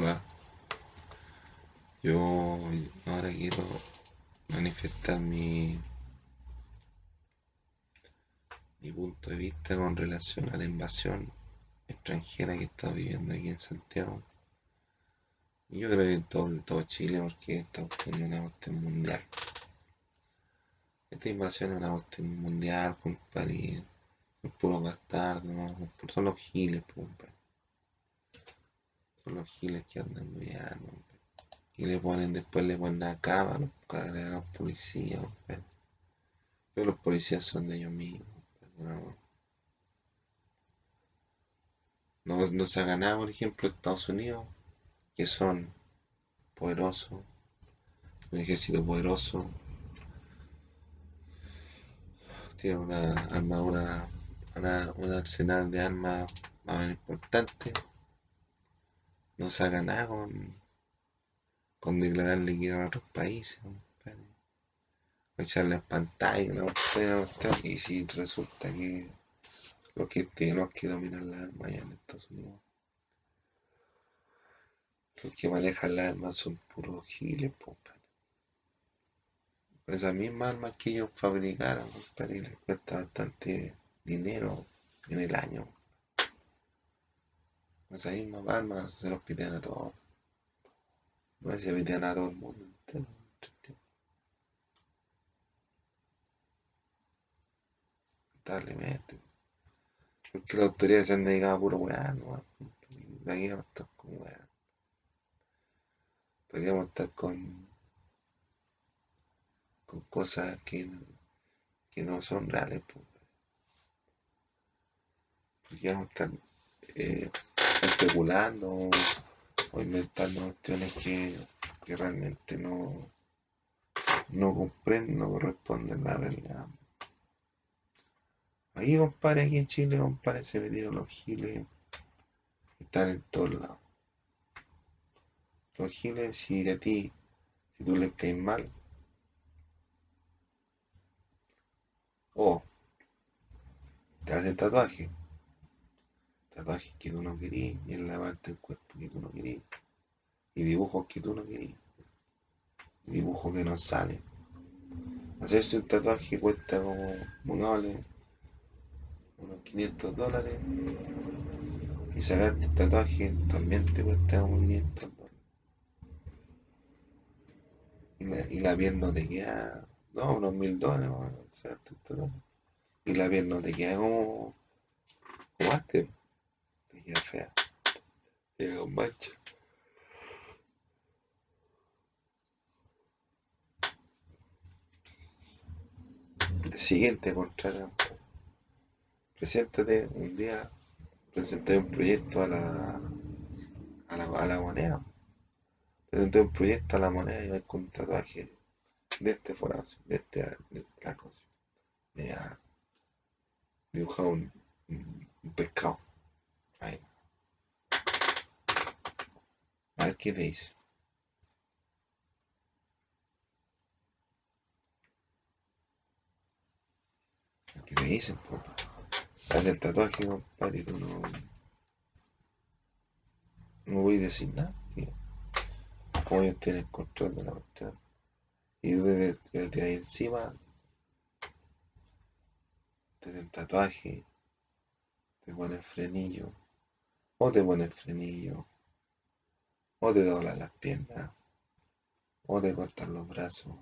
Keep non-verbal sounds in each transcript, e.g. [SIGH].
Hola. Yo ahora quiero manifestar mi, mi punto de vista con relación a la invasión extranjera que está viviendo aquí en Santiago. Yo creo que en todo, Chile, porque está buscando una cuestión mundial. Esta invasión es una cuestión mundial, compadre. Es puro bastardo, ¿no? son los giles, compadre. Los giles que andan muy Y le ponen, después le ponen a cámara a los policías, Pero los policías son de ellos mismos, no, no se ha ganado, por ejemplo, Estados Unidos, que son poderosos, un ejército poderoso, tiene una armadura, una, un arsenal de armas más importante no se haga nada con, con declararle guerra a otros países, echarle en pantalla, ¿no? y si resulta que los que, los que dominan las armas en Estados Unidos, los que manejan las armas son puros giles, Esas mismas armas que ellos fabricaron, compadre, les cuesta bastante dinero en el año. Esa misma armas se los piden a todos. No se piden a todo el mundo entero. Lamentablemente. Porque las autoridades se han dedicado a puro weá, no. Aquí vamos a estar con weá. Podríamos estar con. con cosas que, que no son reales, pues. Podríamos estar. Especulando o inventando cuestiones que, que realmente no, no comprenden, no corresponden a la realidad. Ahí, compadre, aquí en Chile, compadre, se metieron los giles. Están en todos lados. Los giles, si de ti, si tú les caes mal, o te hacen tatuaje, tatuajes que tú no querías y en la parte cuerpo que tú no querías y dibujos que tú no querías y dibujos que no salen. Hacerse un tatuaje cuesta como unos 500 dólares y sacarte el tatuaje también te cuesta como 500 dólares. Y la, y la piel no te queda no, unos mil dólares y la piel no te queda como como antes Llega fea. Llega con mancha. Siguiente contrato. Preséntate un día, presenté un proyecto a la, a la, a la moneda. Presenté un proyecto a la moneda y me con un tatuaje de este forado, de este, de esta cosa. De, dibujar un, un pescado. Ahí. A ver qué te dice. ¿Qué te dicen, pues? Haz el tatuaje, compadre, y tú no. No voy a decir nada. Como ellos tienen control de la cuestión. Y tú desde, ahí encima. Te el tatuaje. Te pones frenillo o te pones frenillo, o te doblan las piernas, o te cortan los brazos,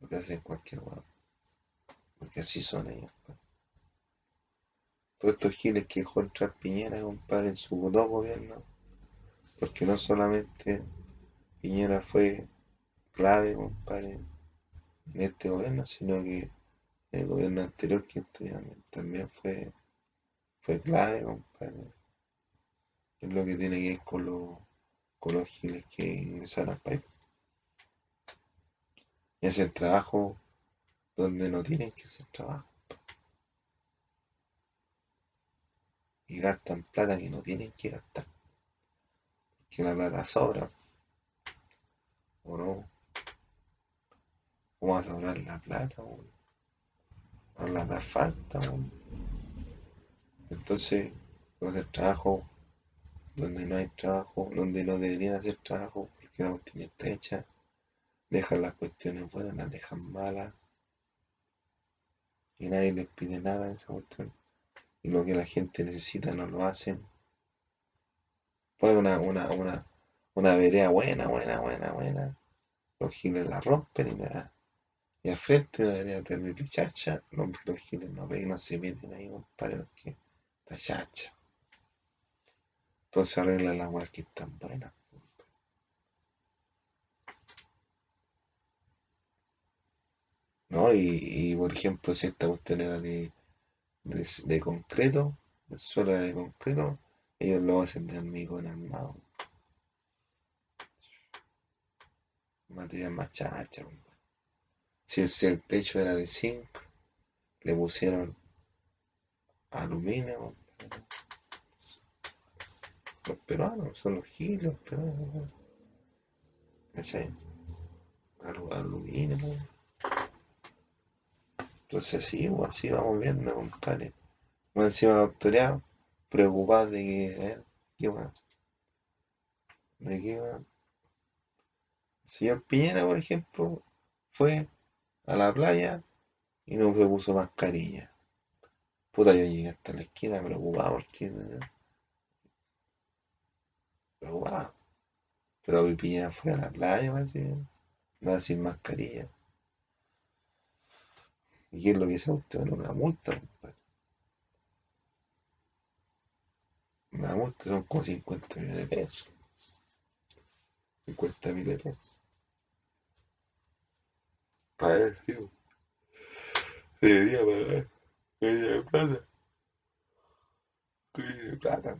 o te hacen cualquier cosa. Porque así son ellos. Pues. Todos estos giles que dejó entrar Piñera, compadre, en su dos gobierno, porque no solamente Piñera fue clave, compadre, en este gobierno, sino que el gobierno anterior que también fue, fue clave, compadre. Es lo que tiene que ver con los, giles que ingresaron al país. Y hacen trabajo donde no tienen que hacer trabajo. Y gastan plata que no tienen que gastar. Que la plata sobra. ¿O no? ¿Cómo va a sobrar la plata? No la da falta. Entonces, trabajo donde no hay trabajo, donde no deberían hacer trabajo, porque la cuestión está hecha. Dejan las cuestiones buenas, las dejan malas. Y nadie les pide nada en esa cuestión. Y lo que la gente necesita no lo hacen. Pues una, una, una, una vereda buena, buena, buena, buena. Los giles la rompen y nada. Y al frente de una vereda terrible chacha, los, giles no ven, no se meten ahí, compadre, porque está chacha. Entonces arreglan las weas que están buenas. ¿No? Y, por ejemplo, si esta cuestión era de, de, de concreto, el suelo era de concreto, ellos lo hacen de hormigón armado. Material más chacha. Si, si el techo era de zinc, le pusieron aluminio. Los peruanos son los giles, los peruanos. ¿Cachai? Alu- Aluminio. Entonces así, pues, así vamos viendo, compadre. Encima los autoridad preocupados de que, a ver, ¿qué más? ¿De qué más? El señor Piñera, por ejemplo, fue a la playa y no se puso mascarilla. Puta, yo llegué hasta la esquina preocupado porque... Preocupado. Pero mi Piñera fue a la playa, parece, nada sin mascarilla. ¿Y qué es lo que se usted? Una multa, compadre. Una multa son como 50 millones de pesos. 50 mil de pesos. Se debería pagar. Debería de plata. Debería de plata.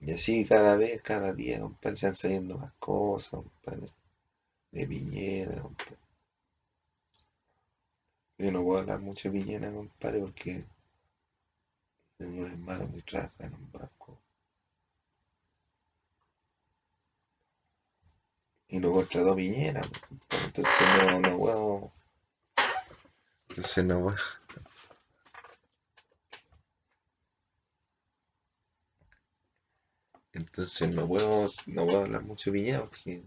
Y así cada vez, cada día, compadre, se van saliendo más cosas, compadre. De Piñera, compadre. Yo no puedo hablar mucho de Piñera, compadre, porque tengo un hermano que trabaja en un banco. Y lo contrató Piñera. Entonces no, no puedo. Entonces no puedo. Entonces no puedo, no puedo hablar mucho de Piñera porque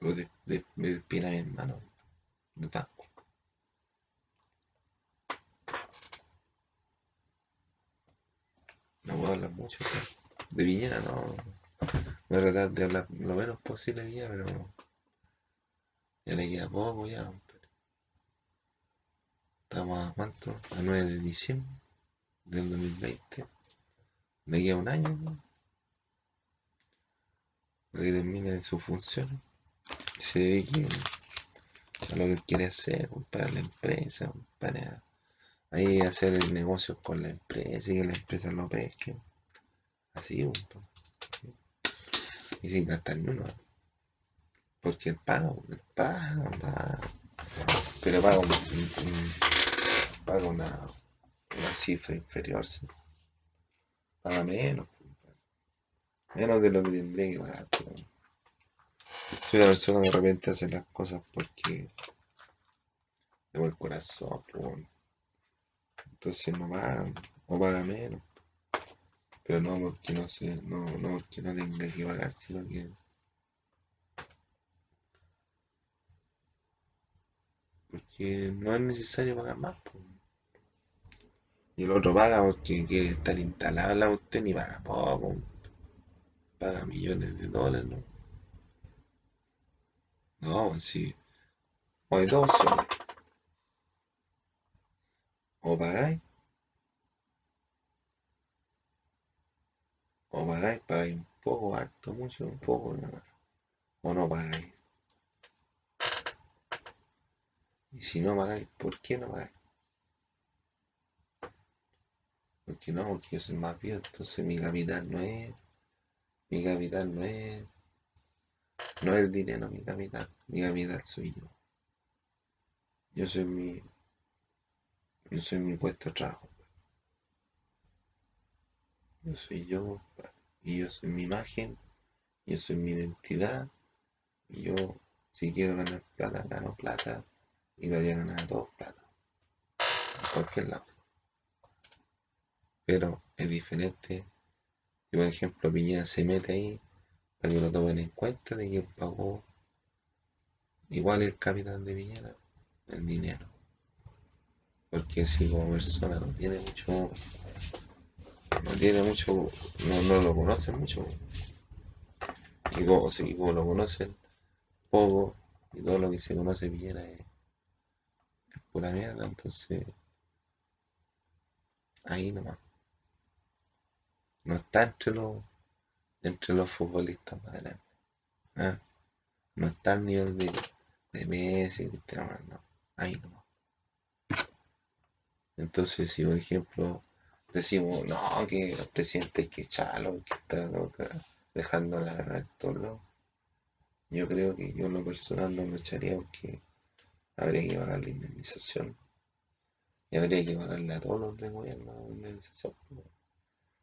de, de, me despina mi hermano del banco. No puedo hablar mucho de, de no. Voy a tratar de hablar lo menos posible Piñera, pero ya le queda poco ya. Estamos a cuánto? A 9 de diciembre del 2020. Le queda un año, ¿no? Para que termine sus funciones. Se dedique a lo que quiere hacer, para la empresa, para ahí hacer el negocio con la empresa y que la empresa lo pesque. Así, punto. Y sin gastar ni. Porque él paga, él paga, paga. Pero paga una, una cifra inferior, sí. Paga menos, compadre. menos de lo que tendría que pagar. pero Si una persona de repente hace las cosas porque de buen corazón, pues, entonces no paga, o paga menos. Pero no porque no se, no, no porque no tenga que pagar, sino que porque no es necesario pagar más. pues. Y el otro paga porque quiere estar instalado la cuestión y paga poco, paga millones de dólares, ¿no? No, pues sí, o hay dos opciones. O pagáis, pagáis, pagáis un poco, harto, mucho, un poco, nada. O no pagáis. Y si no pagáis, ¿por qué no pagáis? Porque no, porque yo soy más viejo, entonces mi capital no es, mi capital no es, no es el dinero, mi capital, mi capital soy yo. Yo soy mi, yo soy mi puesto de trabajo. Yo soy yo, y yo soy mi imagen, yo soy mi identidad, y yo, si quiero ganar plata, gano plata, y lo haría ganar a todos plata, en cualquier lado. Pero es diferente. Y por ejemplo, Piñera se mete ahí para que lo tomen en cuenta de quién pagó. Igual el capitán de Piñera, el dinero. Porque si como persona no tiene mucho. No tiene mucho. No, no lo conocen mucho. Y como, si, como lo conocen poco, y todo lo que se conoce de Piñera es, es pura mierda, entonces. Ahí nomás. No está entre los, entre los futbolistas más adelante. ¿ah? No está al nivel de, de Messi, Cristiano Ronaldo. Ahí nomás. Entonces, si por ejemplo decimos, no, que el presidente hay que echarlo, que está dejando la en todos yo creo que yo en lo personal no lo echaría porque habría que pagar la indemnización. Y habría que pagarle a todos los de gobierno la indemnización.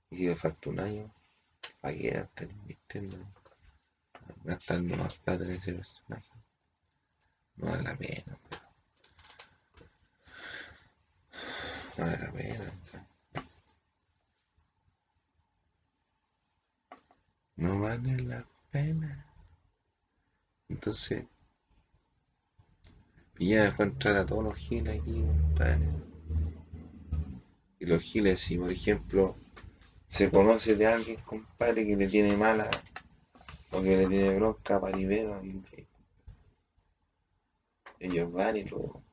Y si le falta un año, ¿para qué estar invirtiendo? Gastando más plata en ese personaje. No vale la pena. pues. No vale la pena. pues. No vale la pena. Entonces, Piñera dejó entrar a todos los giles aquí, compadre. Y los giles, si por ejemplo se conoce de alguien, compadre, que le tiene mala o que le tiene bronca para Rivera, ellos van y lo,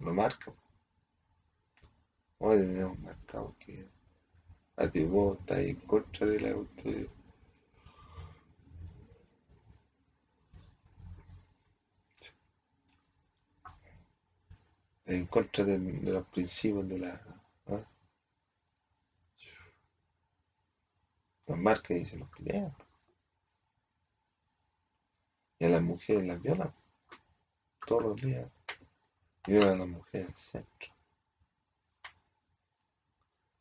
lo marcan. Hoy tenemos marcado que a ti vos estás en contra de la autoridad. En contra de, los principios de la. ¿ah? Las marcas dicen los pelean. Y a las mujeres las violan. Todos los días. Violan a las mujeres en el centro.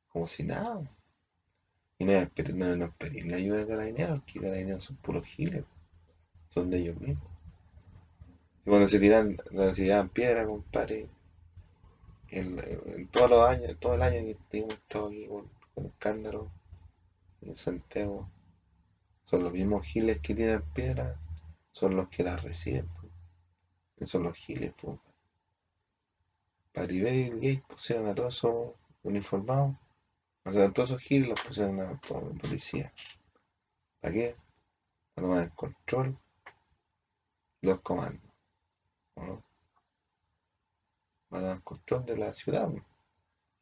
Como si nada. Y no es pedir, no, no es pedir la ayuda de carabineros, porque carabineros son puros giles. Son de ellos mismos. Y cuando se tiran, cuando se tiraban piedras, compadre, en, todos los años, todo el año que hemos estado aquí con, con escándalo en Santiago, son los mismos giles que tiran piedras, son los que las reciben. pues. Son los giles, pues. Para Rivera y Gate pusieron a todos esos uniformados, o sea, a todos esos giles los pusieron a, a policía. ¿Para qué? Para tomar el control los comandos. ¿no? Tomar control de la ciudad,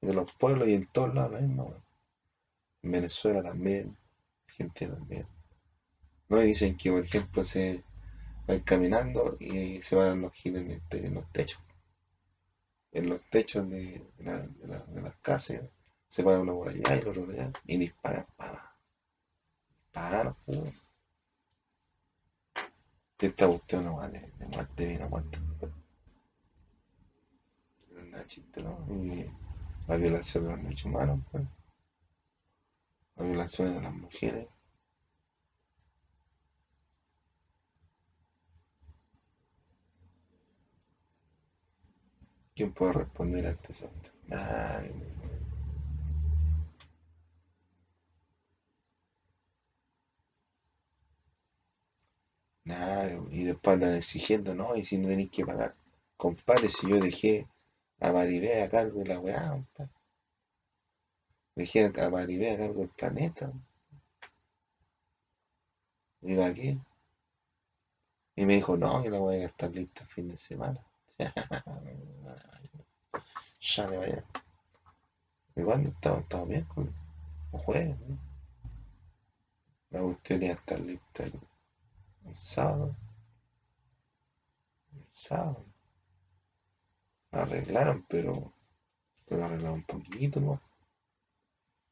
y de los pueblos y en todos lados lo mismo. En Venezuela también, Argentina también. ¿No? Y dicen que, por ejemplo, se van caminando y se van los giles en, el te- en los techos. En los techos de, de la- de la- de las casas se van uno por allá y otro por allá y disparan para disparan. Y esta cuestión no va de, de muerte, vida, muerte. Nada chiste, ¿no? Y la violación de los derechos humanos, pues. Las violaciones de las mujeres. ¿Quién puede responder a este asunto? Nadie. Nadie. Y después andan exigiendo, ¿no? Y si no tenéis que pagar. Compadre, si yo dejé a Maribé a cargo de la weá, compadre. Dejé a Maribé a cargo del planeta. ¿Y aquí? Y me dijo, no, que la voy a estar lista el fin de semana. [LAUGHS] Ya me vaya. ¿Y cuándo estaba? Estaba miércoles. O jueves, ¿no? La cuestión iba estar lista el, el sábado. El sábado. La arreglaron, pero, pero arreglaron un poquito, ¿no?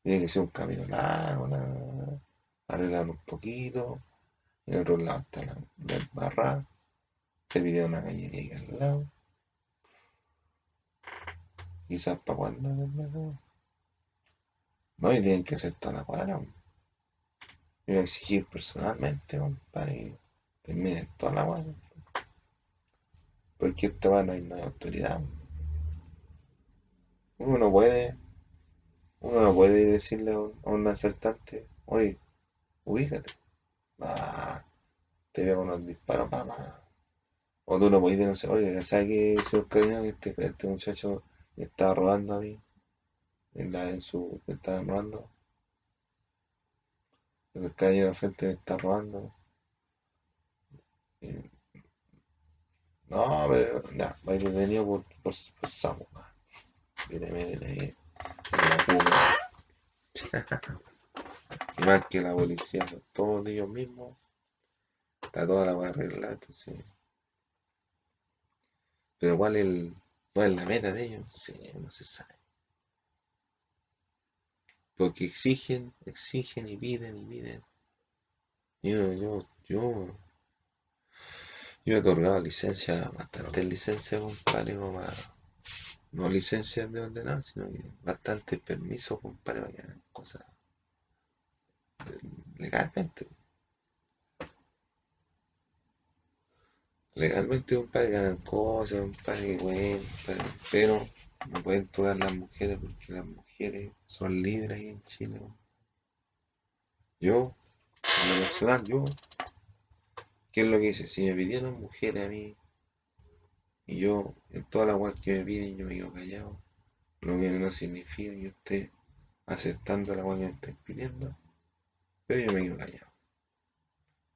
Tiene que ser un camino largo, la- la- la- arreglaron un poquito. En otro lado está la, la barra. Se pidió una cañería ahí al lado. Quizás para cuando no, y tienen que hacer toda la cuadra. Yo voy a exigir personalmente, compadre, que terminen toda la cuadra. Porque esta va no hay, hay autoridad. Uno no puede, Uno no puede decirle a un, a asaltante, oye, ubícate. Ah, te veo unos disparos, mamá. O tú no puedes denunciar, oye, ¿sabes qué, señor que este, este muchacho me estaba robando a mí? En, la, en su, me estaba robando. El carabinero de frente me está robando. No, pero, ya, va detenido por, por, por sapo. Dile, dile, Y [LAUGHS] más que la policía, todos ellos mismos. Está toda la weá arreglada, entonces. Pero ¿cuál es, el, cuál es la meta de ellos? Sí, no se sabe. Porque exigen, exigen y piden y piden. Yo, yo, yo, yo he otorgado licencia, bastantes licencias, compadre, para- no licencias de ordenar, sino que bastantes permisos, compadre, para que hagan cosas legalmente. Legalmente, compadre, que hagan cosas, compadre, que cuenten, pero no pueden tocar las mujeres porque las mujeres son libres ahí en Chile. compadre. Yo, en lo personal, yo, ¿qué es lo que hice? Si me pidieron mujeres a mí, y yo, en todas las cosas que me piden, yo me quedo callado, lo que no significa que esté aceptando la cosa que me estén pidiendo, pero yo me quedo callado.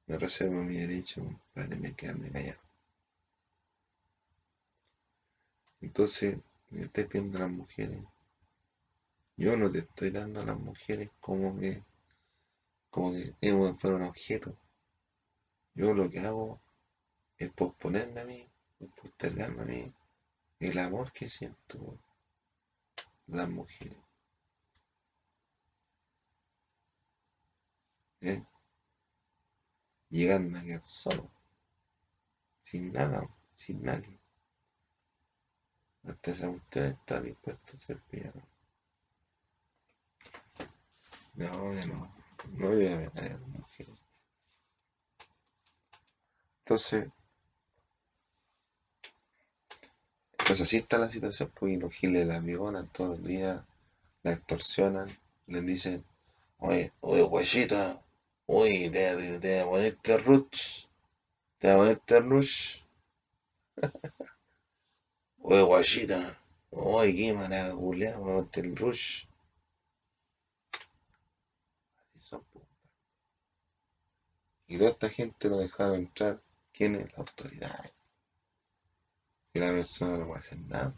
Me reservo mi derecho, compadre, de quedarme callado. Entonces, me estoy pidiendo a las mujeres. Yo no te estoy dando a las mujeres como que, como que fueron objetos. Yo lo que hago es posponerme a mí, postergarme a mí el amor que siento por las mujeres. ¿eh? Llegando a quedar solo, sin nada, sin nadie. Hasta esa cuestión está dispuesto a ser pillado. No, ya no. No voy a ver a las mujeres. Entonces, pues así está la situación, porque los giles la violan todo el día, la extorsionan, les dicen, oye, oye, guachita, oye, te, voy a ponerte roots, te voy a ponerte rush, [LAUGHS] oye, guachita, oye, qué mala culiao, voy a ponerte el rush. Po. Y toda esta gente lo dejaron entrar, ¿quién es? La autoridad. Y la persona no puede hacer nada.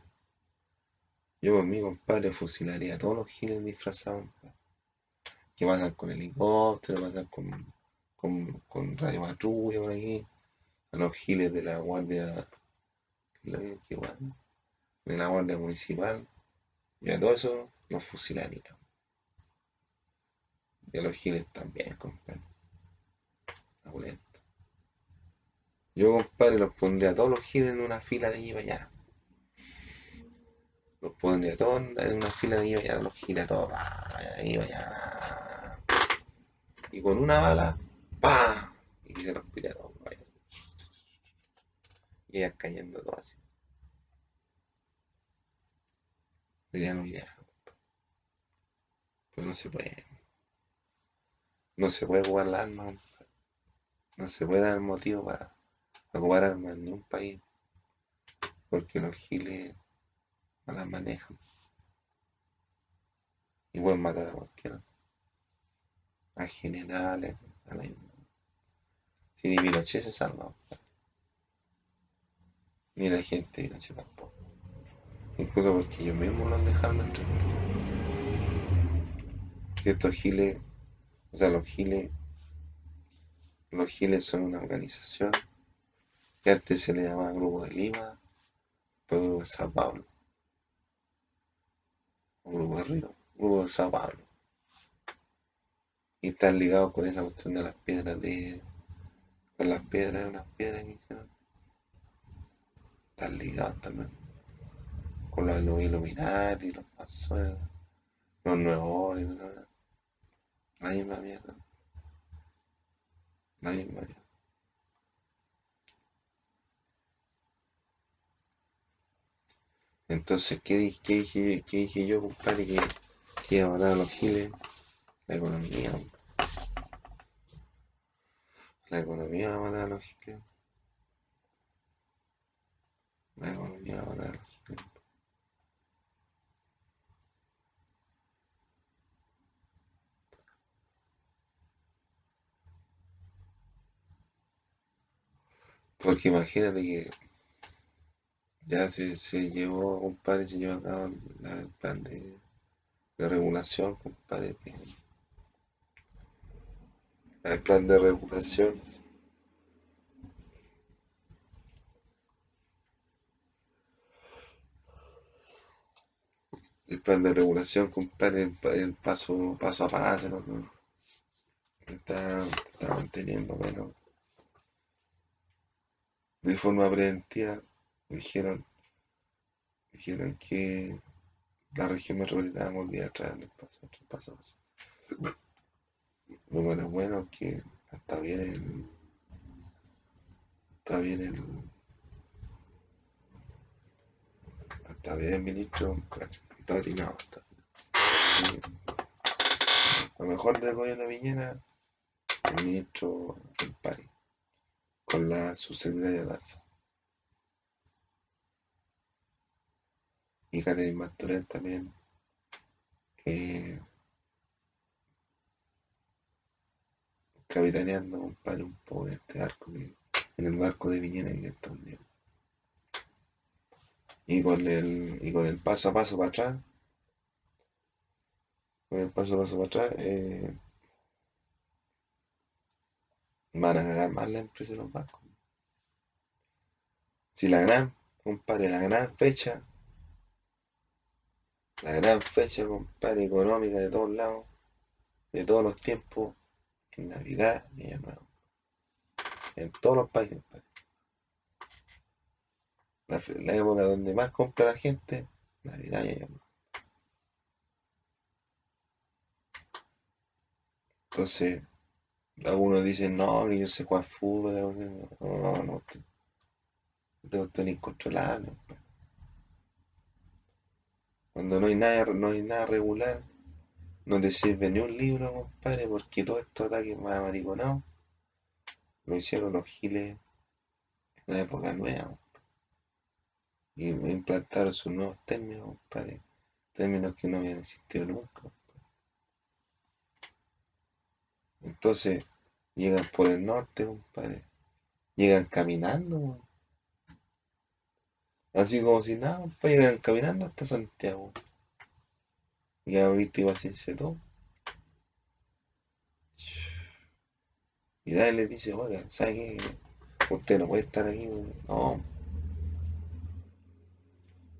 Yo por mi compadre fusilaría a todos los giles disfrazados, que pasan con helicóptero, pasan con, con, con radio patrulla por aquí, a los giles de la guardia, de la guardia municipal, y a todo eso los fusilaría. Y a los giles también, compadre. La. Yo, compadre, los pondría a todos los giles en una fila de allí para allá. Los pondría todos en una fila de allí para allá, los giles todos, pa, ahí para allá. Y con una bala, ¡pa! Y se los tira a todos. Y iban cayendo todos así. Sería una idea. Pero no se puede. No se puede jugar la arma. No se puede dar motivo para ocupar armas en ningún país. Porque los giles las manejan. Y pueden matar a cualquiera. A generales, a la... Si ni Pinochet se salva, compadre. Ni la gente de Pinochet tampoco. Incluso porque ellos mismos los dejaron entrar. Que estos giles, o sea, los giles, los giles son una organización que antes se le llamaba Grupo de Lima, después Grupo de Sao Paulo, o Grupo de Río, Grupo de Sao Paulo. Y están ligados con esa cuestión de las piedras de. con las piedras, unas piedras que hicieron. Están ligados también. Con los Illuminati, los masones, los nuevos. La misma mierda. La misma mierda. Entonces, ¿qué, qué dije, qué dije yo, compadre? Que ¿Qué va a matar los giles? La economía. La economía va a matar los giles. La economía va a matar los giles. Porque imagínate que ya se, se llevó, compadre, se lleva a cabo la- el plan de, de regulación, compadre. el plan de regulación. El plan de regulación, compadre, el, el paso, paso a paso, ¿no? Está, está manteniendo, bueno, de forma preventiva, dijeron, dijeron que la región metropolitana volvía a traer el paso, el a bueno bueno que está bien el, está bien el, está bien el ministro, está atinado, está sí. Lo mejor del gobierno de Piñera, el ministro del PARI, con la subsecretaria Daza. Y Catherine Martorell también, eh, capitaneando, compadre, un poco en este arco que, en el barco de Piñera que está hundiendo. Y con el, y con el paso a paso para atrás, con el paso a paso para atrás, eh, van a ganar más la empresa de los bancos. Si la gran, compadre, la gran fecha, la gran fecha, compadre, económica de todos lados, de todos los tiempos, en Navidad y Año Nuevo. En todos los países, compadre. La, época donde más compra la gente, Navidad y Año Nuevo. Entonces, algunos dicen, no, que yo sé jugar fútbol, no, no, no, usted, usted es incontrolable. compadre. Cuando no hay nada, no hay nada regular, no te sirve ni un libro, compadre, porque todos estos ataques más mariconados lo hicieron los giles en la época nueva. Y implantaron sus nuevos términos, compadre. Términos que no habían existido nunca. Entonces, llegan por el norte, compadre. Llegan caminando, weón. Así como si nada, compadre, llegan caminando hasta Santiago. Y a víctima sin todo. Y nadie le dice, oiga, ¿sabe qué? Usted no puede estar aquí. No.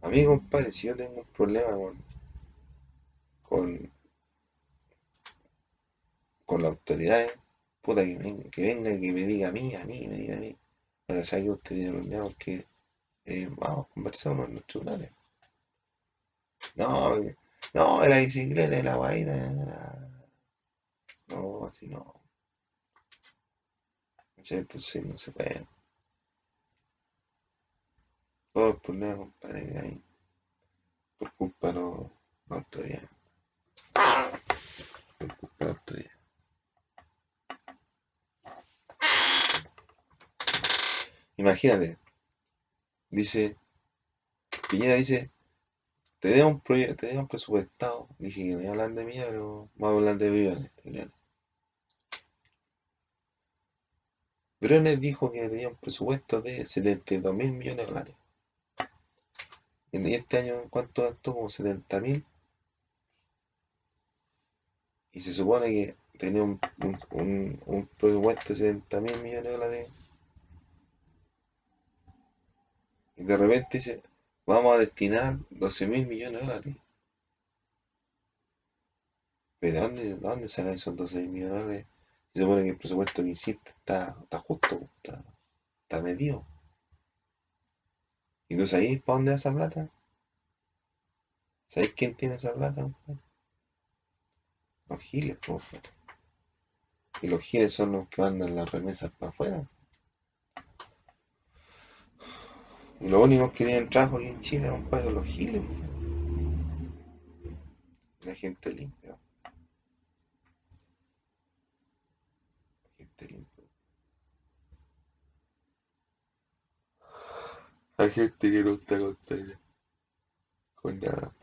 A mí, compadre, si yo tengo un problema con, con, con la autoridad, puta que venga, que venga que me diga a mí, a mí, me diga a mí. Oiga, ¿sabe que usted tiene problema? Porque eh, vamos, conversamos en los tribunales. No, porque- no, la bicicleta y la guaita. No, así no. Entonces no se puede. Todos los problemas, compadre, que hay por culpa de los- la autoridad. Por culpa de la autoridad. Imagínate, dice, Piñera dice, tenemos un proyecto, tenemos presupuestado. Dije que no iba a hablar de mí, pero vamos a hablar de Briones. Briones. Dijo que tenía un presupuesto de 72 mil millones de dólares. Y este año, ¿cuánto gastó? Como 70 mil. Y se supone que tenía un, un, un- un presupuesto de 70 mil millones de dólares. Y de repente dice, vamos a destinar 12 mil millones de dólares. ¿Pero de dónde, de dónde sacan esos 12 mil millones de dólares? Se supone que el presupuesto que hiciste está, está justo, está, está medido. ¿Y tú sabes para dónde va esa plata? ¿Sabes quién tiene esa plata? compadre? Los giles, po, compadre. Y los giles son los que mandan las remesas para afuera. Y los únicos que tienen trabajo aquí en Chile, compadre, los giles. La gente limpia. La gente limpia. Hay gente que no está contenta con nada.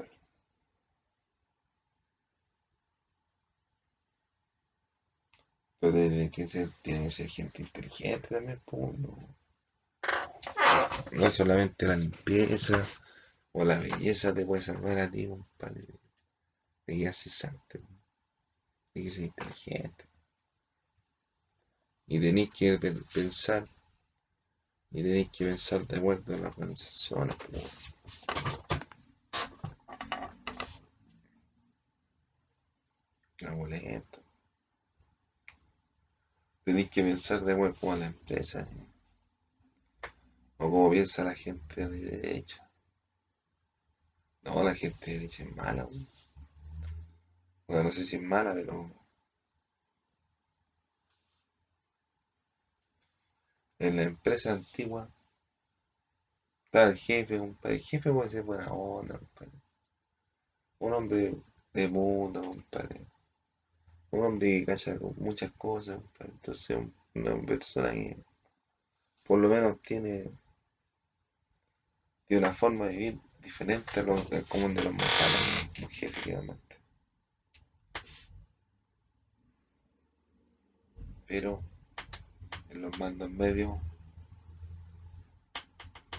Pero tiene que ser, tiene que ser gente inteligente también, pues, no. Solamente la limpieza o la belleza te puede salvar a ti, compadre. Hay que ser cesante. Hay que inteligente. Y tenéis que pe- pensar, y tenéis que pensar de acuerdo a las organizaciones. La boleta. Tenéis que pensar de acuerdo a la empresa. ¿eh? O como piensa la gente de derecha. No, la gente de derecha es mala. no sé si es mala, pero en la empresa antigua está el jefe, compadre. El jefe puede ser buena onda, compadre. Un hombre de mundo, compadre. Un hombre que cacha con muchas cosas. Entonces, un- una persona que por lo menos tiene, tiene una forma de vivir diferente a lo común de los mortales, anda. Pero en los mandos medios,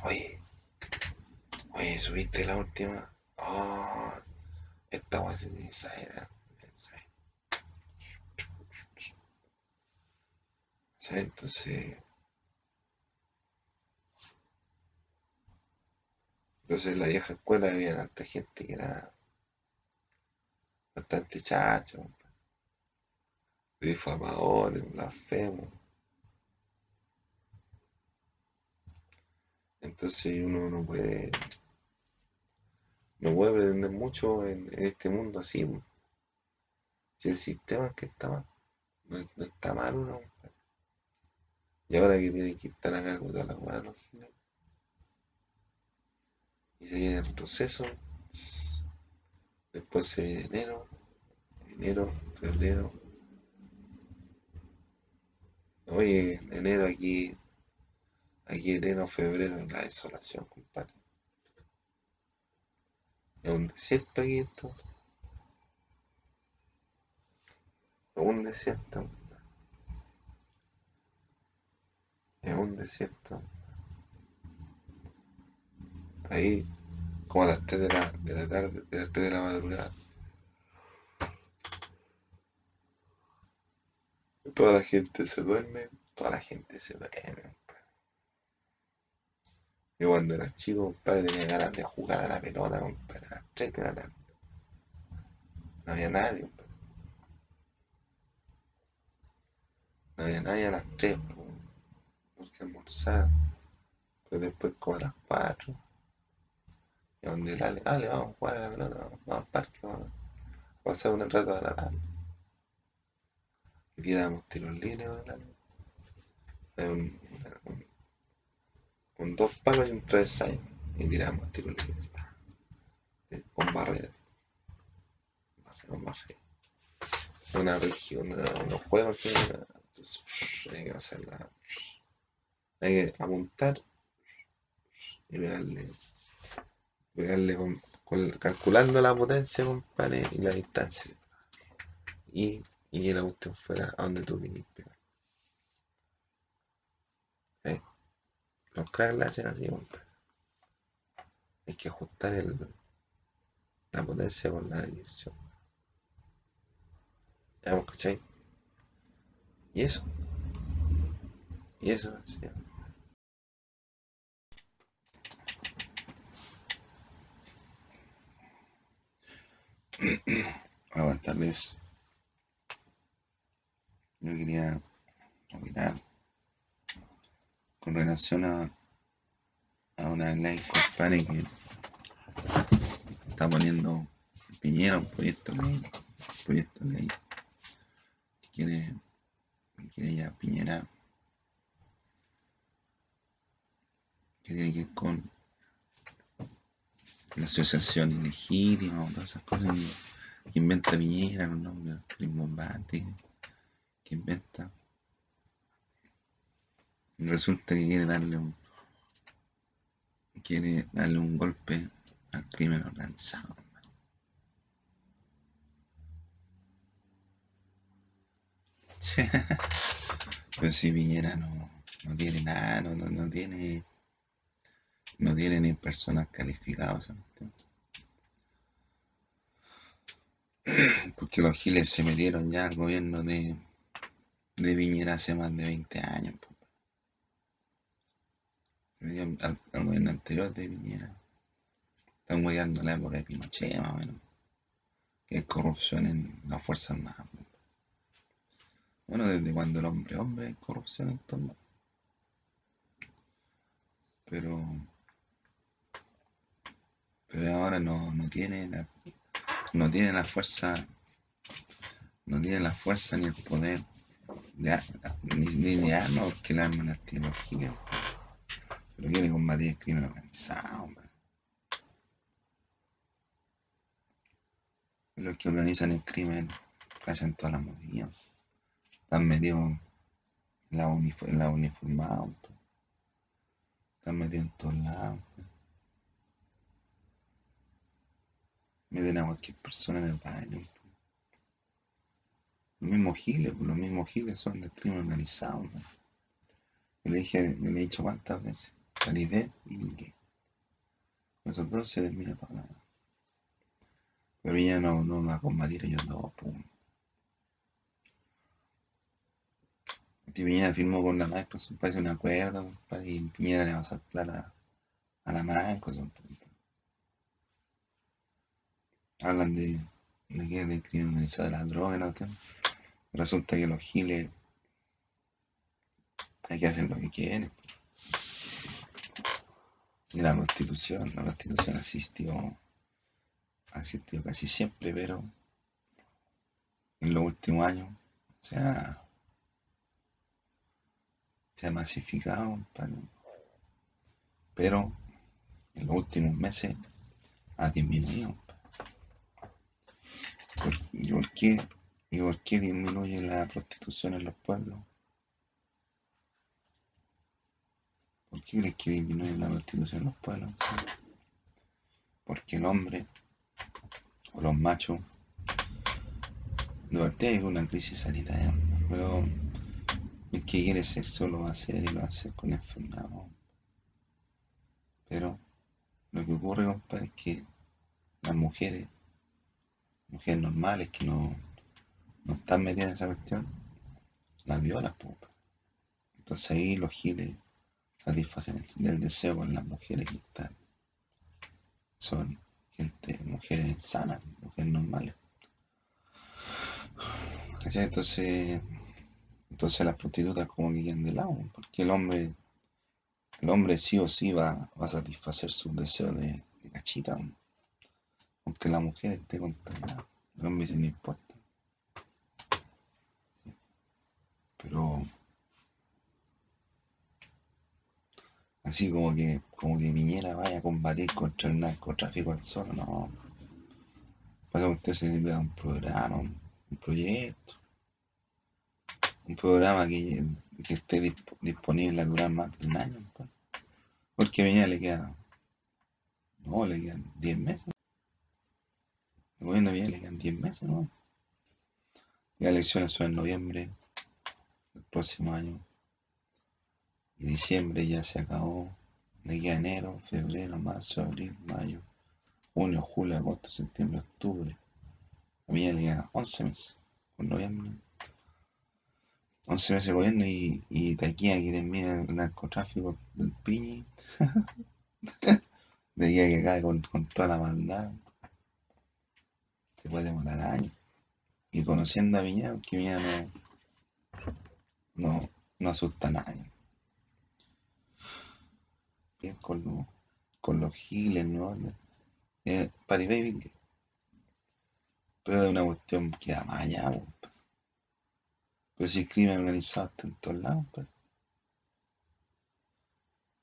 oye, oye, subiste la última. Oh, esta weá se era. ¿Sabes? Entonces, entonces en la vieja escuela había harta gente que era bastante chacha, difamadores, blasfemos. Entonces uno no puede, no puede pretender mucho en, este mundo así. Si el sistema es que está mal, no, está mal uno. Y ahora que tiene que estar a cargo de la weá, ¿no? Y se viene el retroceso. Después se viene enero, enero, febrero. Oye, enero aquí, aquí enero, febrero, es la desolación, compadre. Es un desierto aquí esto. Es un desierto. Es un desierto. Ahí, como a las 3 de la, de la tarde, de las 3 de la madrugada. Toda la gente se duerme, toda la gente se duerme. Yo cuando era chico, compadre, tenía ganas de jugar a la pelota, compadre, a las 3 de la tarde. No había nadie, compadre. No había nadie a las 3, po, porque almorzar. Pero después como a las 4. Y donde dale, dale, vamos a jugar a la pelota, vamos, vamos al parque, vamos a pasar un rato agradable. Y tirábamos tiros libres. Hay un, un- con dos palos y un travesaño. Y tiramos tiros libres. eh, Con barreras. barrera Con barreras. Una región, unos juegos que entonces, hay que hacerla. Hay que apuntar y pegarle. Pegarle con, calculando la potencia, compadre, y la distancia. Y, y que la cuestión fuera a donde tú querías pegar. Eh, Los cracks la hacen así, compadre. Hay que ajustar el, la potencia con la dirección. ¿Ya vos cachai? Y eso. Y eso, sí. Ah, buenas. Yo quería opinar con relación a, a una ley, compadre, que está poniendo Piñera un proyecto ley, un proyecto que quiere, que quiere ya Piñera, que tiene que ver con la asociación ilegítima todas esas cosas. que inventa Piñera, los nombres, rimbombante, que inventa. Y resulta que quiere darle un quiere darle un golpe al crimen organizado. [LAUGHS] Pero si Piñera no, no tiene nada, no, no, no tiene no tiene ni personas calificadas. [CLEARS THROAT] Porque los giles se metieron ya al gobierno de, de Piñera hace más de 20 años. Al, al, gobierno anterior de Piñera. Están guiando la época de Pinochet, más o. Que es corrupción en las Fuerzas Armadas. Bueno, desde cuando el hombre hombre hay corrupción en todo Pero pero ahora no, no tiene la, no tiene la fuerza, no tiene la fuerza ni el poder de, ni, ni de armas porque el arma las tiene los giles. Pero quiere combatir el crimen organizado, hombre. Los que organizan el crimen hacen todas las movilidad. Están metidos en la, en la uniformada, están metidos en todos lados. Meten a cualquier persona en el baño. Los mismos giles, los mismos giles son del crimen organizado. Yo le dije, he dicho cuántas veces, y. Esos dos se termina toda la Pero ya no, no va a combatir ellos dos, pum. Firmó con la Microsoft, parece un acuerdo, y Piñera le a plata a la Microsoft hablan de, de que de criminalizar la droga, la Resulta que los giles hay que hacer lo que quieren. Y la prostitución, la prostitución asistió, asistió casi siempre, pero en los últimos años se ha, se ha masificado, pero en los últimos meses ha disminuido. ¿Y por qué, y por qué disminuye la prostitución en los pueblos? ¿Por qué crees que disminuye la prostitución en los pueblos? Porque el hombre o los machos de partida hay una crisis sanitaria, pero el que quiere sexo lo va a hacer y lo va a hacer con enfermedad. Pero lo que ocurre, compadre, es que las mujeres mujeres normales que no, no están metidas en esa cuestión, las violan, Entonces ahí los giles satisfacen el, deseo con las mujeres que están. Son gente, mujeres sanas, mujeres normales. Entonces, entonces las prostitutas como que quedan de lado, porque el hombre, el hombre sí o sí va, a satisfacer su deseo de, de cachita aunque la mujer esté contaminada. El hombre dice, no importa. Pero así como que como que Piñera vaya a combatir contra el narcotráfico al solo, no. Pasa que usted se necesita un programa, un, proyecto, un programa que, esté disponible a durar más de un año. Pues. Porque a Piñera le queda, no, le quedan 10 meses. El gobierno ya le quedan 10 meses, ¿no? Las elecciones son en noviembre del próximo año. Y diciembre ya se acabó. De aquí enero, febrero, marzo, abril, mayo, junio, julio, agosto, septiembre, octubre. A mí ya le quedan 11 meses. Por noviembre. 11 meses de gobierno y, y de aquí a que termine el narcotráfico del piñi. [LAUGHS] de aquí a que cae con, con toda la maldad se puede demorar años. Y conociendo a Viña, que Viña no, no, asusta a nadie. Bien con, con los giles, ¿no? Eh, Baby, pero es una cuestión que va más allá, pero si el crimen organizado está en todos lados, pues.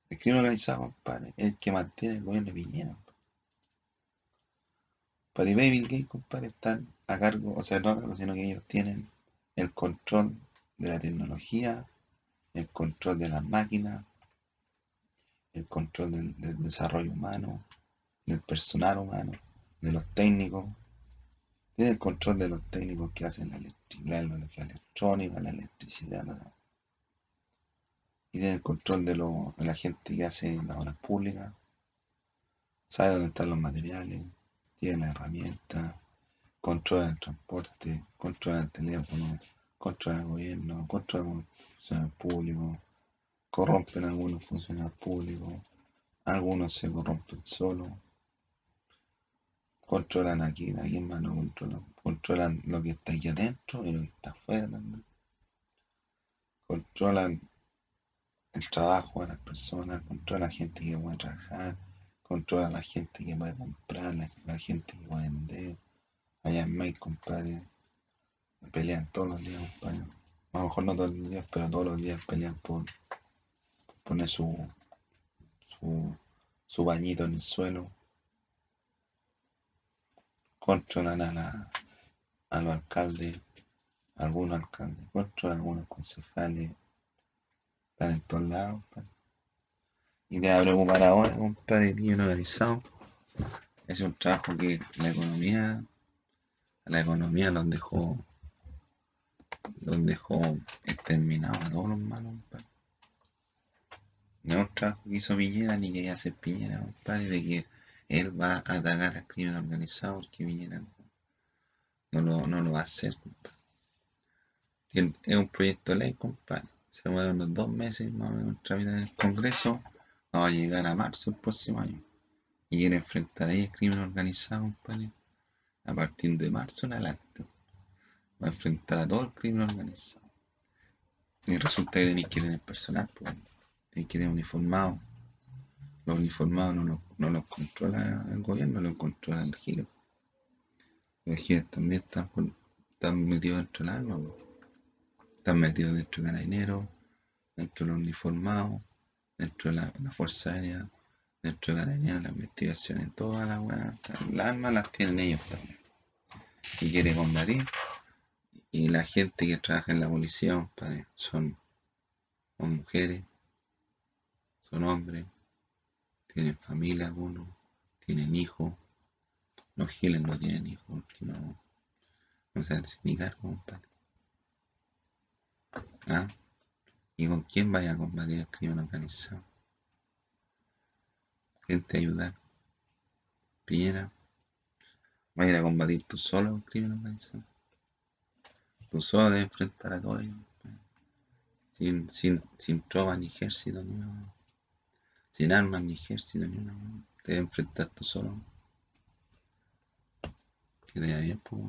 El crimen organizado, compadre, es el que mantiene el gobierno de Piñera. Para eBay Bill Gates, compadre, están a cargo, o sea, no a cargo, sino que ellos tienen el control de la tecnología, el control de las máquinas, el control del, desarrollo humano, del personal humano, de los técnicos. Tiene el control de los técnicos que hacen la, electrónica, la electricidad. y tiene el control de, lo- de la gente que hace las obras públicas. Sabe dónde están los materiales, tiene las herramientas, controla el transporte, controla el teléfono, controla el gobierno, controla a algunos funcionarios públicos, corrompen algunos funcionarios públicos, algunos se corrompen solos, controlan aquí, aquí más no controlan, controlan lo que está aquí adentro y lo que está afuera también, controlan el trabajo de las personas, controlan la gente que puede trabajar, controlan a la gente que puede comprar, la, la gente que puede vender, allá en May, compadre, pelean todos los días, compadre. A lo mejor no todos los días, pero todos los días pelean por poner su, su, su bañito en el suelo. Controlan a, la, a los alcaldes, algunos alcaldes, controlan a algunos concejales, están en todos lados, compadre. Y te preocupar ahora, compadre, el crimen organizado. Es un trabajo que la economía, la economía los dejó, los dejó exterminados a todos los malos, compadre. No es un trabajo que hizo Piñera ni que hace Piñera, compadre, de que él va a atacar al crimen organizado porque Piñera no lo, no lo va a hacer, compadre. Es un proyecto de ley, compadre. Se demoran unos dos meses más o menos en el Congreso. Vamos a llegar a marzo del próximo año. Y quiere enfrentar ahí el crimen organizado, compadre. A partir de marzo en adelante. Va a enfrentar a todo el crimen organizado. Y resulta que tenéis que tener personal, pues. Tenéis uniformados. Los uniformados no los, no los controla el gobierno, los controla el giro. Los giros también están, con- están metidos dentro del arma, pues. Están metidos dentro de carabineros, dentro de los uniformados, dentro de la, Fuerza Aérea, dentro de carabineros, las investigaciones, todas las weas. Las armas las tienen ellos también. Y quiere combatir. Y la gente que trabaja en la policía, compadre, son, son mujeres, son hombres, tienen familia algunos, tienen hijos. Los giles no tienen hijos, no, no se hacen ni cargo, compadre. ¿Ah? ¿Y con quién vaya a combatir el crimen organizado? ¿Quién te ayuda? Piñera, ¿va a ir a combatir tú solo el crimen organizado? Tú solo debes enfrentar a compadre. sin, sin, sin tropas ni ejército ni una, sin armas ni ejército ni una, te debes enfrentar tú solo. Que te bien, pues,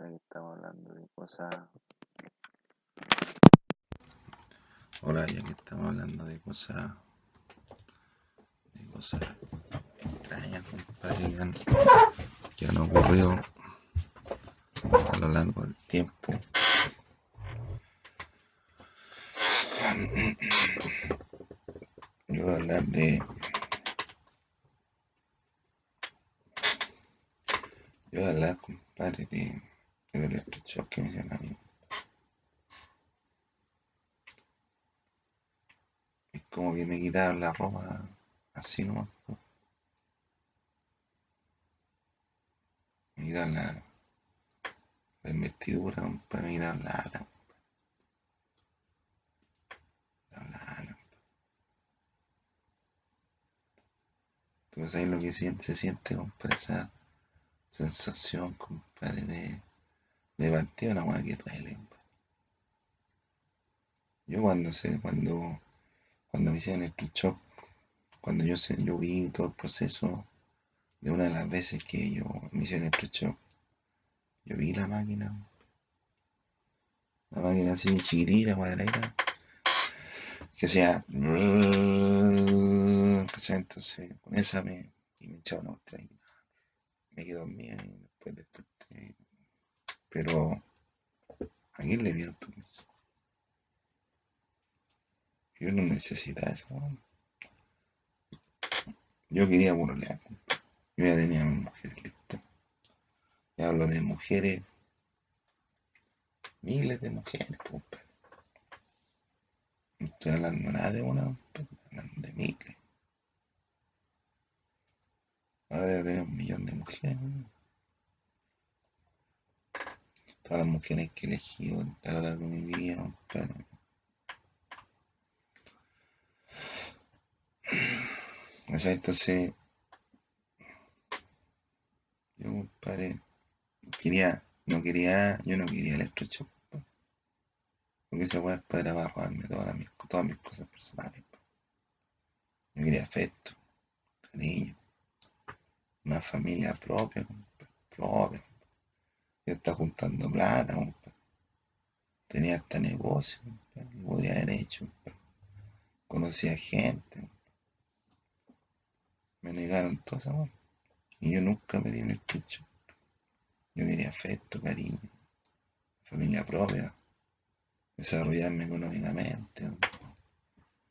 Ahí estamos hablando de cosas. Hola, ya que estamos hablando de cosas. de cosas extrañas, compadre, que han, ocurrido a lo largo del tiempo. Yo voy a hablar de. Yo voy a hablar, compadre, de, de electrochoque que me hicieron a. Es como que me quitaron la ropa así nomás. Me quitaron la, la investidura, compadre, me quitaron la ala. Me quitaron la ala. Tú no sabes lo que se siente, compadre, esa sensación, compadre, de, de partido, una weá que duele. Yo cuando sé, cuando, cuando me hicieron el shock, cuando yo sé, yo vi todo el proceso de una de las veces que yo me hicieron el shock, yo vi la máquina, la máquina así chiquitita, cuadradita, que sea. Entonces, con esa me, y me echaba una otra y me quedé dormida y después desperté. Pero, ¿a quién le dieron permiso? Yo no necesitaba eso. Yo quería burlar. Yo ya tenía a mi mujer lista. Y hablo de mujeres. Miles de mujeres, pues. No estoy hablando nada de una, hablando de miles. Ahora ya tengo un millón de mujeres. Todas las mujeres que elegí a lo largo de mi vida, O sea, entonces, yo, compadre, quería, no quería, yo no quería electrochoc, porque esa weá para robarme todas mis, todas mis cosas personales. Yo quería afecto, cariño, una familia propia, propia. Yo estaba juntando plata, tenía hasta negocio, podía haber hecho, conocía gente, me negaron todo eso, Y yo nunca me di un escucho. Yo quería afecto, cariño, familia propia, desarrollarme económicamente,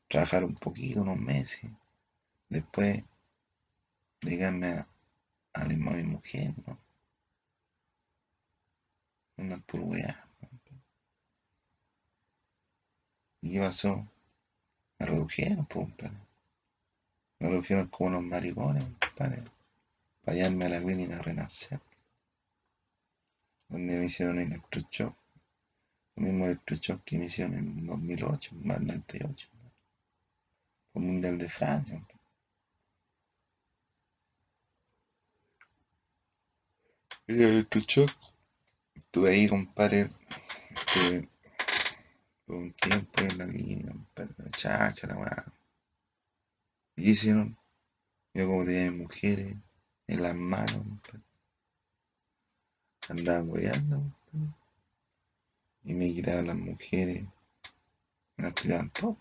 trabajar un poquito, unos meses, después dedicarme a, a mi mujer. Andan por weá. ¿Y qué pasó? Me redujeron, pues, me redujeron como unos maricones, para hallarme a la clínica Renacer, donde me hicieron el electroshock, el mismo electroshock que me hicieron en 2008, más 98, el Mundial de Francia. Y el electroshock, estuve ahí, compadre, estuve por un tiempo en la clínica, compadre, la chacha, la weá. ¿Y hicieron? Yo como tenía mujeres en las manos, andaban guiando y me quitaban las mujeres, me las todo.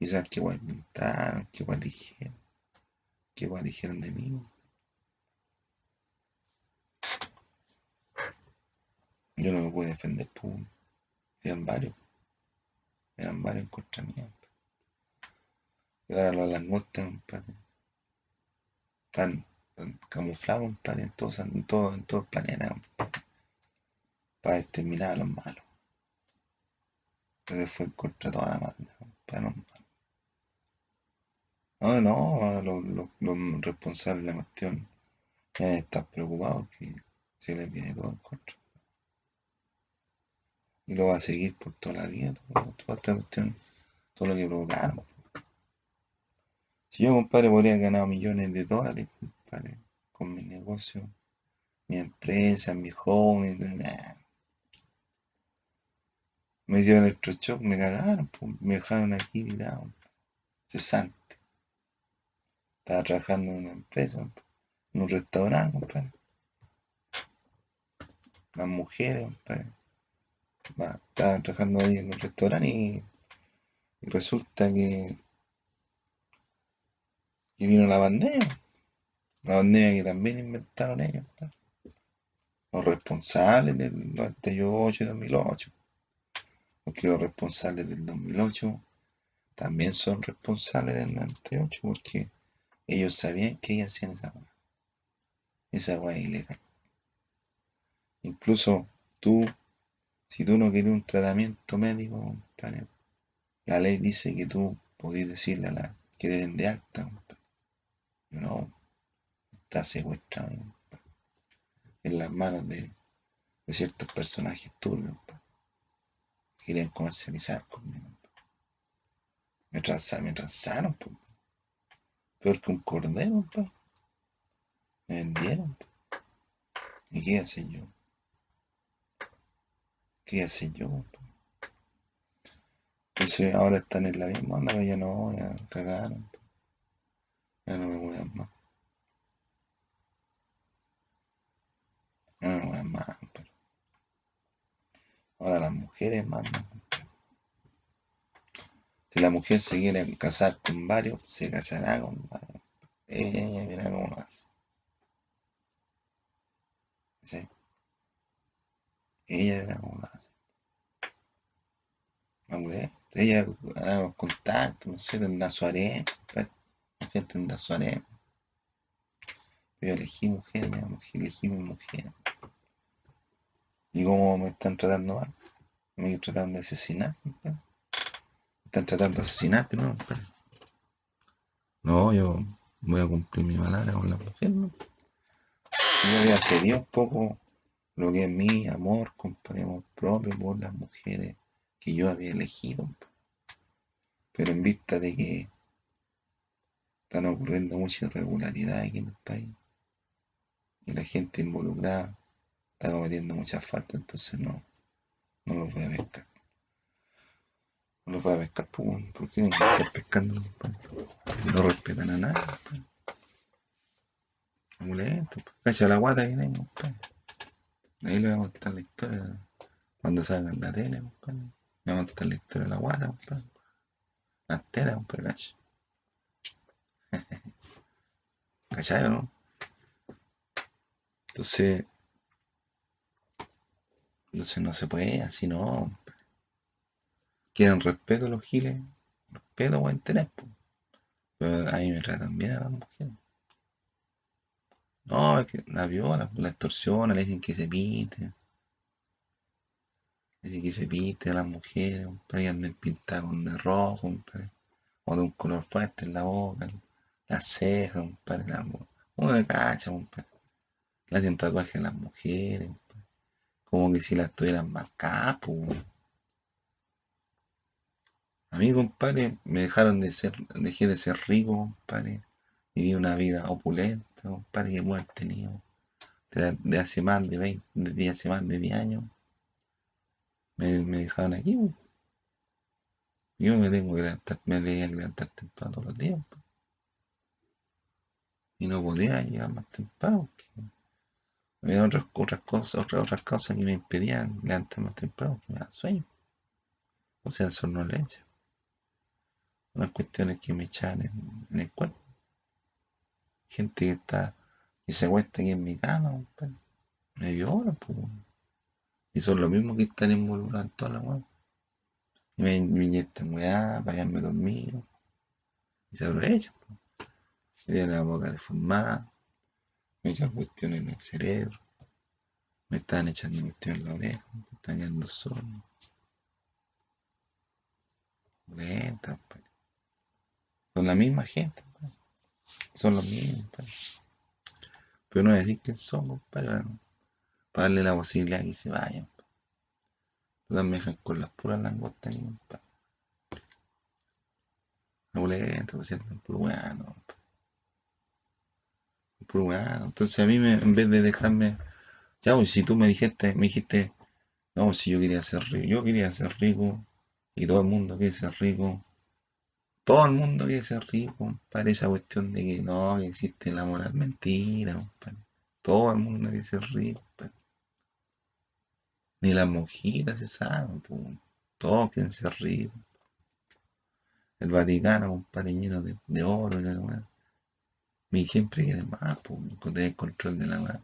Y sabes qué guay inventaron, qué guay dijeron, qué guay dijeron de mí. Yo no me pude defender, pum. Eran varios. Eran varios en contra mía. Y ahora los langostas, compadre, están camuflados, compadre, en todo, en todo, en todo el planeta, compadre, para exterminar a los malos. Entonces fue contra toda la maldad, para los malos. No, no, los, los, los responsables de la cuestión están preocupados que se les viene todo en contra. Y lo va a seguir por toda la vida, toda esta cuestión, todo lo que provocaron. Si yo, compadre, podría ganar millones de dólares, compadre, con mi negocio, mi empresa, mi joven, Me hicieron electroshock, me cagaron, me dejaron aquí tirado, cesante. Estaba trabajando en una empresa, en un restaurante, compadre. Las mujeres, compadre. Estaba trabajando ahí en un restaurante y resulta que y vino la pandemia. La pandemia que también inventaron ellos. Los responsables del 98 y 2008. Porque los responsables del 2008 también son responsables del 98 porque ellos sabían que ellos hacían esa hueá. Esa hueá ilegal. Incluso tú, si tú no quieres un tratamiento médico, la ley dice que tú podés decirle a la que deben de alta, no, está secuestrado en las manos de, ciertos personajes turbios. Querían comercializar conmigo. Me, transaron, me transaron, peor que un cordero. Me vendieron. ¿Y qué hace yo? ¿Qué hace yo? Entonces ahora están en la misma onda, ya no, ya cagaron. Ya no me muevan más. Ya no me muevan más, pero. Ahora las mujeres mandan. Si la mujer se quiere casar con varios, se casará con varios. Ella verá cómo lo hace. ¿Sí? Ella verá cómo lo hace. Mujer, ella hará los contactos, no sé, tendrá su harem, la gente tendrá su harem. Yo elegí mujer, ya, elegí mi mujer. ¿Y cómo me están tratando mal? Me están tratando de asesinar. Me están tratando de asesinar, ¿no? No, yo voy a cumplir mi palabra con la mujer, ¿no? Yo voy a ceder un poco lo que es mi amor, compadre, amor propio por las mujeres que yo había elegido. Pero en vista de que están ocurriendo muchas irregularidades aquí en el país y la gente involucrada está cometiendo muchas faltas, entonces no, no los voy a pescar. No los voy a pescar, ¿por qué que estar pescando? No respetan a nadie. Amuleto, pues. Cacha la guata que tengo. Ahí le voy a contar la historia cuando salga en la tele. Le voy a contar la historia de la guata, compadre. Las telas, compadre, cacha. [LAUGHS] ¿Cachai o no? Entonces, entonces no se puede, así no. Quieren respeto los giles, respeto pueden tener, po. pero a mí me tratan bien a las mujeres. No, es que la viola, la extorsiona, le dicen que se pinte. Dicen que se pinte a las mujeres, compadre, y anden pintadas con de rojo, compadre. O de un color fuerte en la boca, las cejas, compadre, la de cacha, compadre. Le hacen tatuajes a las mujeres, compadre. Como que si las tuvieran marcadas, pues. A mí, compadre, me dejaron de ser, dejé de ser rico, compadre. Viví una vida opulenta, compadre, que puedo haber tenido. De, de hace más de 20, de hace más de 10 años. Me, dejaron aquí. Yo me tengo que levantar, me tenía que levantar temprano todos los días. Y no podía llegar más temprano. había otras, otras cosas, otras, otras cosas que me impedían levantarme más temprano, que me daban sueño. O sea, somnolencia. Unas cuestiones que me echan en, en el cuerpo. Gente que está, que se acuesta aquí en mi cama. Me violan, pues. Y son los mismos que están involucrados en toda la weá. Me, me inyectan weá quedarme dormido. Y se aprovechan. Me tienen la boca deformada. Me echan cuestiones en el cerebro. Me están echando cuestiones en la oreja. Me están yendo solo. Son la misma gente, compadre. Son los mismos, compadre. Pero no decir quién son, compadre. Para, para darle la posibilidad que se vayan. Todas me dejan con las puras langostas ahí, compadre. Abuelita, pues sienten puro compadre. Puro weano. Entonces a mí me, en vez de dejarme. Ya, pues si tú me dijiste, me dijiste, no, si yo quería ser rico, yo quería ser rico, y todo el mundo quiere ser rico. Todo el mundo quiere ser rico, compadre. Esa cuestión de que no, que existe la moral mentira, compadre. Todo el mundo quiere ser rico, compadre. Ni las monjitas se saben, pues. Ser ricos. El Vaticano, compadre, lleno de, de oro y la weá. Y siempre quiere más, pues, tener control de la weá.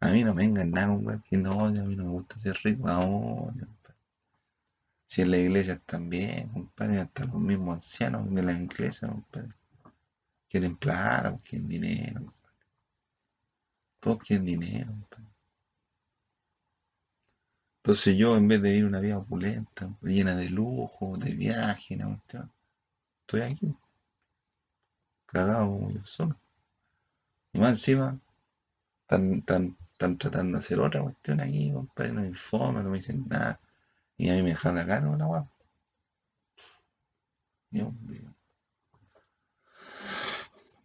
A mí no me vengan nada, weá, que no, a mí no me gusta ser rico ahora. Si en la iglesia también, compadre, hasta los mismos ancianos de la iglesia, compadre. Quieren plata, quieren dinero, compadre. Todos quieren dinero, compadre. Entonces yo, en vez de vivir una vida opulenta, llena de lujo, de viaje, cuestión, estoy aquí, cagado yo solo. Y más encima, están, están, están tratando de hacer otra cuestión aquí, compadre, no me informan, no me dicen nada. Y a mí me dejan la cara una guapa. Dios mío.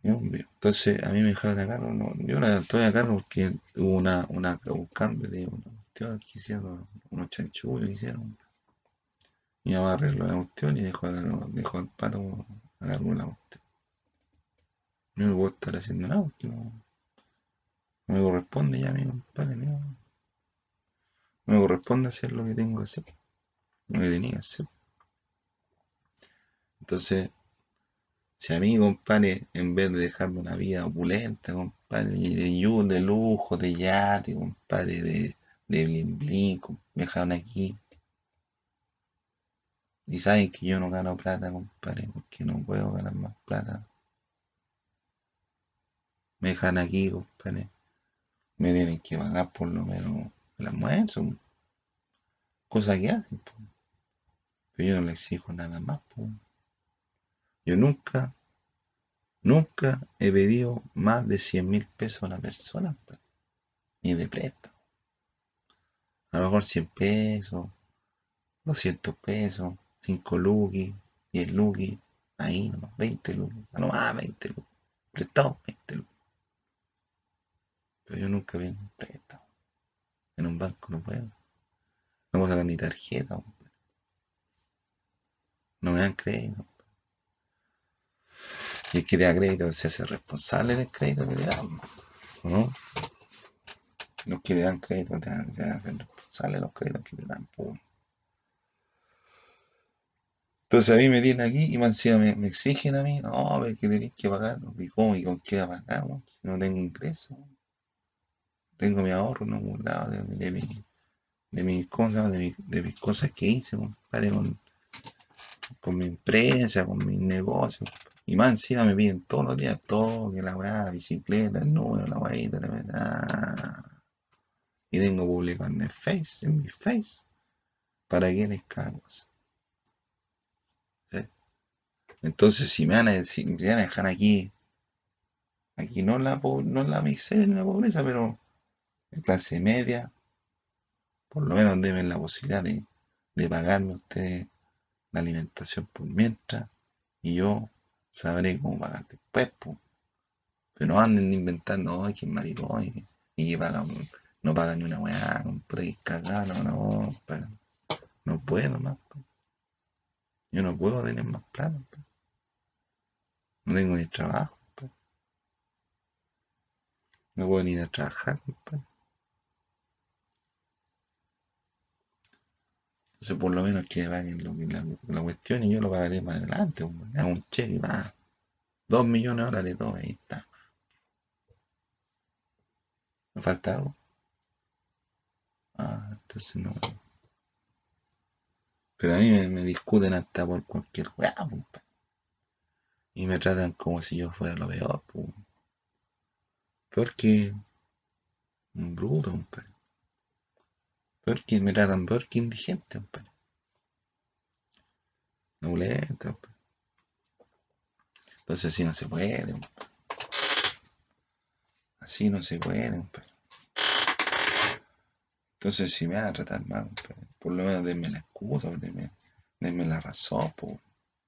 Entonces, a mí me dejaron la cara, no, yo la estoy acá porque hubo una, un cambio de cuestión que hicieron, unos chanchullos que hicieron. Mi mamá arregló la cuestión y dejó, dejó al pato agarró la cuestión. No me puedo estar haciendo nada porque no, me corresponde ya, mi compadre, no. No me corresponde hacer lo que tengo que hacer, lo que tenía que hacer. Entonces, si a mí, compadre, en vez de dejarme una vida opulenta, compadre, de, de lujo, de yate, compadre, de, de blin blin, me dejaron aquí. Y saben que yo no gano plata, compadre, porque no puedo ganar más plata. Me dejan aquí, compadre. Me tienen que pagar por lo menos el almuerzo. Cosa que hacen, Pero yo no le exijo nada más, Yo nunca, nunca he pedido más de 100 mil pesos a una persona, ni de préstamo. A lo mejor 100 pesos, 200 pesos, 5 lugis, 10 lugis, ahí nomás, 20 lugis, no más 20 lugis, prestado 20 lugis. Pero yo nunca vi un préstamo. En un banco no puedo. No puedo sacar ni tarjeta. No me dan crédito. Y el que te da crédito se hace responsable del crédito que le dan. ¿No? Los que le dan crédito se hacen de los créditos que le dan. Entonces a mí me tienen aquí y me, me, exigen a mí, no, que tenéis que pagar. ¿Y cómo? ¿Y con qué va a pagar? Si no tengo ingreso. Tengo mi ahorro en algún lado de, de, mi, de, mis cosas, de, de mis cosas que hice, compadre, con, con mi empresa, con mis negocios. Y más encima me piden todos los días todo, que la weá, la bicicleta, el número, la weá, la verdad. Y tengo publicado en el Face, en mi Face, para quienes cada cosa. Entonces, si me van a, decir, me van a dejar aquí, aquí no la, no la miseria ni la pobreza, pero clase media, por lo menos deben la posibilidad de, pagarme ustedes la alimentación por mientras y yo sabré cómo pagar después. Pero no anden inventando, ay, que maricón, y que pagan, no pagan ni una weá, ahí cagada, no, no, no puedo más. Yo no puedo tener más plata. No tengo ni trabajo. No puedo ni ir a trabajar, compadre. Entonces, por lo menos que paguen lo que la, cuestión y yo lo pagaré más adelante. Es un cheque, va. Dos millones de dólares, todo, ahí está. ¿Me falta algo? Ah, entonces no. Pero a mí me, discuten hasta por cualquier weá, Y me tratan como si yo fuera lo peor, pues. Porque. Un bruto, compadre. Porque me tratan peor que indigente, compadre. Nuleta, Entonces así no se puede, Así no se puede, compadre. Entonces si me van a tratar mal, por lo menos denme la excusa, denme, denme la razón, pues.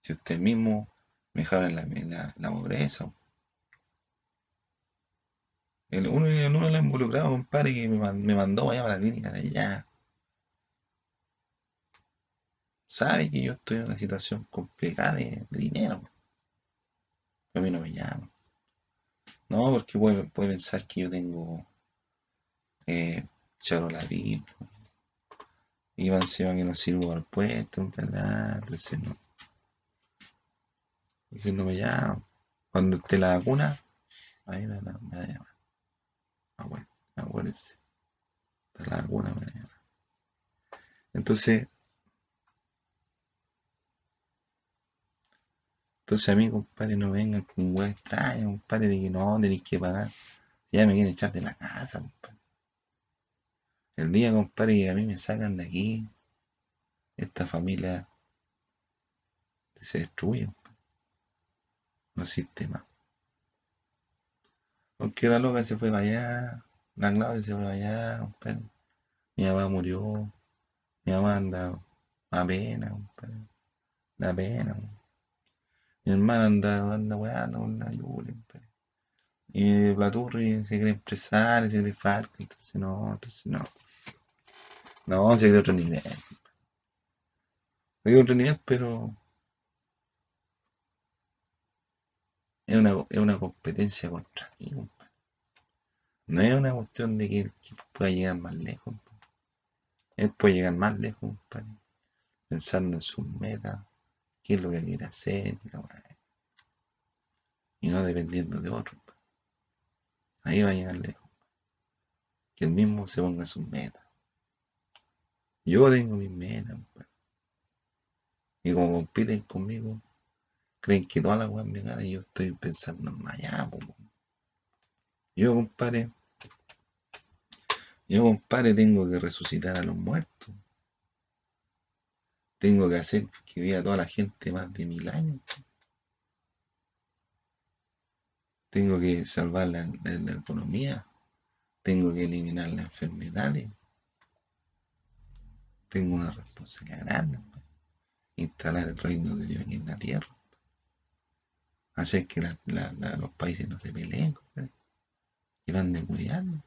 Si usted mismo me dejaron la, la, la pobreza. El, uno, uno de los involucrados, compadre, que me, me mandó allá a la clínica de allá. Sabe que yo estoy en una situación complicada de, dinero. A mí no me llama. No, porque puede, puede pensar que yo tengo eh, charolavín. Y van encima que no sirvo al puesto, en verdad. Entonces no. Entonces no me llama. Cuando esté la vacuna, ahí me, me, me va a llamar. Ah, bueno, acuérdense. La vacuna me va a llamar. Entonces, Entonces a mí, compadre, no vengan con un weón extraño, compadre, de que no, tenéis que pagar. Ya me quieren echar de la casa, compadre. El día, compadre, que a mí me sacan de aquí, esta familia se destruye, compadre. No existe más. Porque la loca se fue para allá, la Claudia se fue para allá, compadre. Mi mamá murió, mi mamá anda a pena, compadre. Pena, compadre. Mi hermana anda, anda weando con la Yuli, Y Platurri se cree empresario, se cree falco, entonces no, entonces no. No, se cree otro nivel. Cree otro nivel, pero es una, es una competencia contra mí. No es una cuestión de que, pueda llegar más lejos. Él puede llegar más lejos, compadre. Pensando en sus metas, qué es lo que quiere hacer, y no dependiendo de otro. Ahí va a llegar lejos. Que el mismo se ponga sus metas. Yo tengo mis metas, y como compiten conmigo, creen que todas las weas me ganan y yo estoy pensando en allá, Yo, compadre, yo, compadre, tengo que resucitar a los muertos. Tengo que hacer que viva toda la gente más de mil años. Tengo que salvar la, economía. Tengo que eliminar las enfermedades. Tengo una responsabilidad grande. Instalar el reino de Dios en la tierra. Hacer que los países no se peleen. Que lo anden muriendo.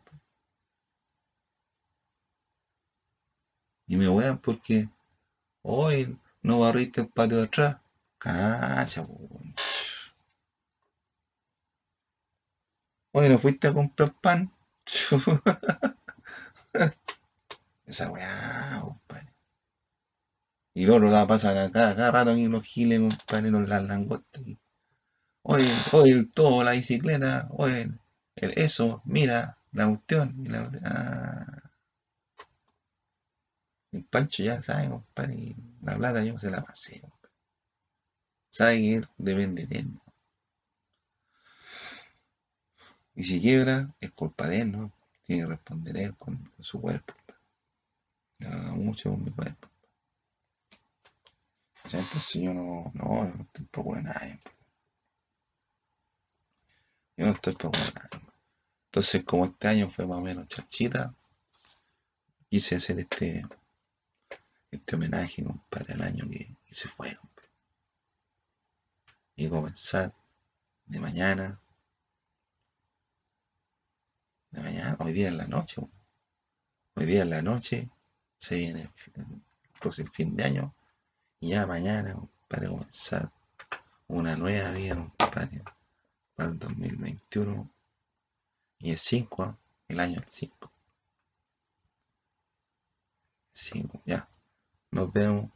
Y me wean porque hoy no barriste el patio de atrás. Cacha, Hoy no fuiste a comprar pan. [LAUGHS] Esa weá, compadre. Y luego va a pasar acá, cada rato aquí los giles, compadre, los las langostas. Oye, oye, todo, la bicicleta, oye, el, eso, mira, la cuestión. Y la, ah. El Pancho ya sabe, compadre, la plata yo se la pasé, compadre. Sabe que depende de él. Y si quiebra, es culpa de él, ¿no? Tiene que responder él con, su cuerpo. Ya mucho con mi cuerpo. O sea, entonces yo no, no, yo no estoy de nadie. Yo no estoy de nadie. Entonces, como este año fue más o menos chachita, quise hacer este, este homenaje, compadre, al año que, se fue. Y comenzar de mañana de mañana, hoy día en la noche. Hoy día en la noche se viene el, fin de año y ya mañana para comenzar una nueva vida para, para el 2021 y el 5, el año 5. 5, ya. Nos vemos